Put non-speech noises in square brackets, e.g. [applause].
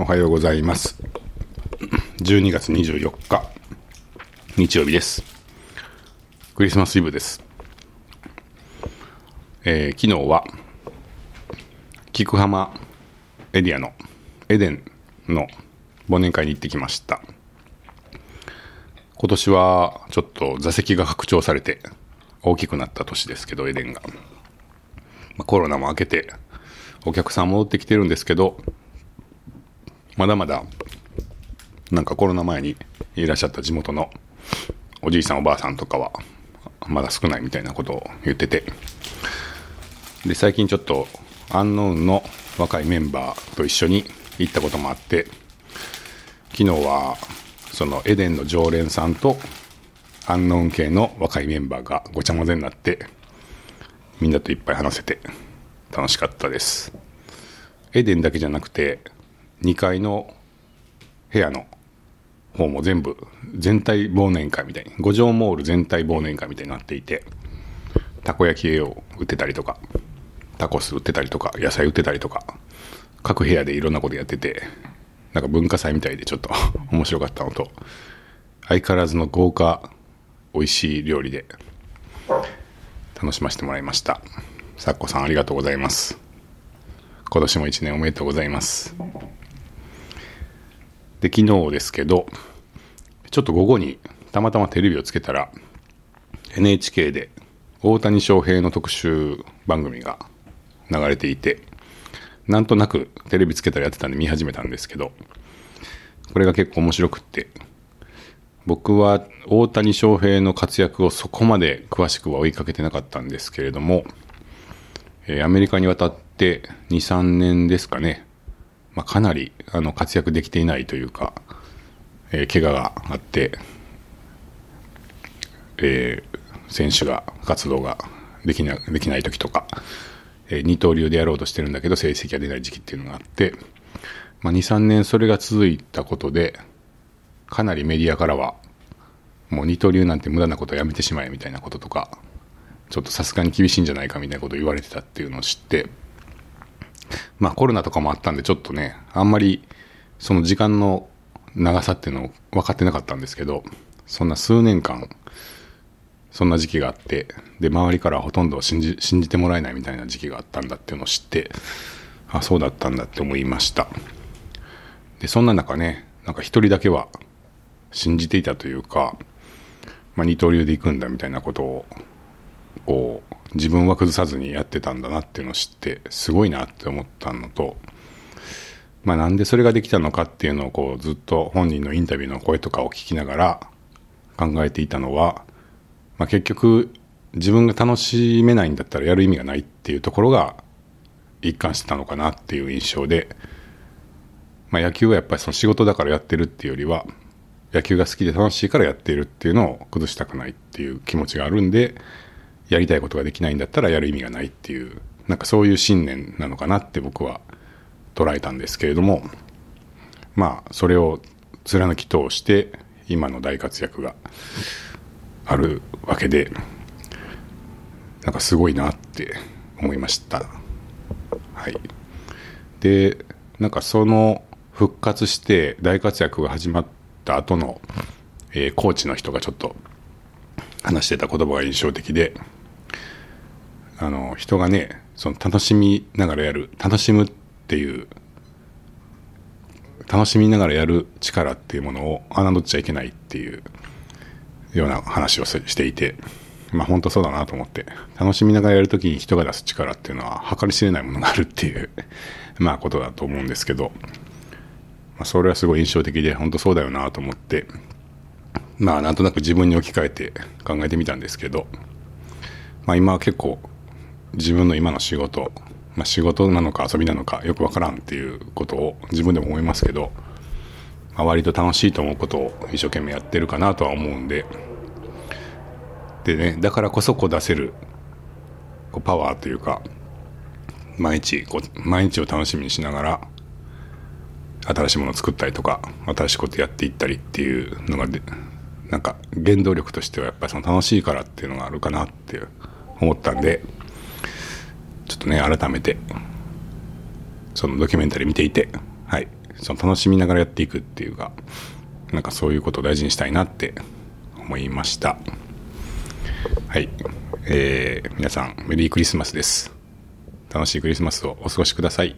おはようございます。12月24日、日曜日です。クリスマスイブです。えー昨日は、菊浜エリアのエデンの忘年会に行ってきました。今年はちょっと座席が拡張されて大きくなった年ですけど、エデンが。まあコロナも明けて、お客さん戻ってきてるんですけど、まだまだ、なんかコロナ前にいらっしゃった地元のおじいさんおばあさんとかは、まだ少ないみたいなことを言ってて、で、最近ちょっと、アンノーンの若いメンバーと一緒に行ったこともあって、昨日は、そのエデンの常連さんと、アンノーン系の若いメンバーがごちゃ混ぜになって、みんなといっぱい話せて楽しかったです。エデンだけじゃなくて、2階の部屋の方も全部、全体忘年会みたいに、五条モール全体忘年会みたいになっていて、たこ焼きを売ってたりとか、タコス売ってたりとか、野菜売ってたりとか、各部屋でいろんなことやってて、なんか文化祭みたいでちょっと [laughs] 面白かったのと、相変わらずの豪華、美味しい料理で、楽しませてもらいました。さっこさんありがとうございます。今年も一年おめでとうございます。で、昨日ですけど、ちょっと午後にたまたまテレビをつけたら、NHK で大谷翔平の特集番組が流れていて、なんとなくテレビつけたらやってたんで見始めたんですけど、これが結構面白くって、僕は大谷翔平の活躍をそこまで詳しくは追いかけてなかったんですけれども、えアメリカに渡って2、3年ですかね、まあ、かなりあの活躍できていないというか、えー怪我があって、えー選手が活動ができなできない時とか、えー二刀流でやろうとしてるんだけど成績が出ない時期っていうのがあって、まあ、2、3年それが続いたことで、かなりメディアからは、もう二刀流なんて無駄なことやめてしまえみたいなこととか、ちょっとさすがに厳しいんじゃないかみたいなことを言われてたっていうのを知って、まあコロナとかもあったんでちょっとね、あんまりその時間の長さっていうのを分かってなかったんですけど、そんな数年間、そんな時期があって、で、周りからほとんど信じ、信じてもらえないみたいな時期があったんだっていうのを知って、あ、そうだったんだって思いました。で、そんな中ね、なんか一人だけは信じていたというか、まあ二刀流で行くんだみたいなことを、こう、自分は崩さずにやってたんだなっていうのを知って、すごいなって思ったのと、まあなんでそれができたのかっていうのをこうずっと本人のインタビューの声とかを聞きながら考えていたのは、まあ結局自分が楽しめないんだったらやる意味がないっていうところが一貫してたのかなっていう印象で、まあ野球はやっぱりその仕事だからやってるっていうよりは、野球が好きで楽しいからやっているっていうのを崩したくないっていう気持ちがあるんで、やりたいことができないんだったらやる意味がないっていう、なんかそういう信念なのかなって僕は捉えたんですけれども、まあそれを貫き通して今の大活躍があるわけで、なんかすごいなって思いました。はい。で、なんかその復活して大活躍が始まった後の、えーコーチの人がちょっと話してた言葉が印象的で、あの、人がね、その楽しみながらやる、楽しむっていう、楽しみながらやる力っていうものを侮っちゃいけないっていうような話をしていて、まあ本当そうだなと思って、楽しみながらやるときに人が出す力っていうのは計り知れないものがあるっていう、[laughs] まあことだと思うんですけど、まあそれはすごい印象的で、本当そうだよなと思って、まあなんとなく自分に置き換えて考えてみたんですけど、まあ今は結構自分の今の仕事、まあ仕事なのか遊びなのかよくわからんっていうことを自分でも思いますけど、まあ、割と楽しいと思うことを一生懸命やってるかなとは思うんで、でね、だからこそこう出せるこうパワーというか、毎日こう、毎日を楽しみにしながら、新しいものを作ったりとか、新しいことやっていったりっていうのがで、なんか原動力としてはやっぱりその楽しいからっていうのがあるかなって思ったんで、ちょっとね、改めて、そのドキュメンタリー見ていて、はい、その楽しみながらやっていくっていうか、なんかそういうことを大事にしたいなって思いました。はい。えー、皆さん、メリークリスマスです。楽しいクリスマスをお過ごしください。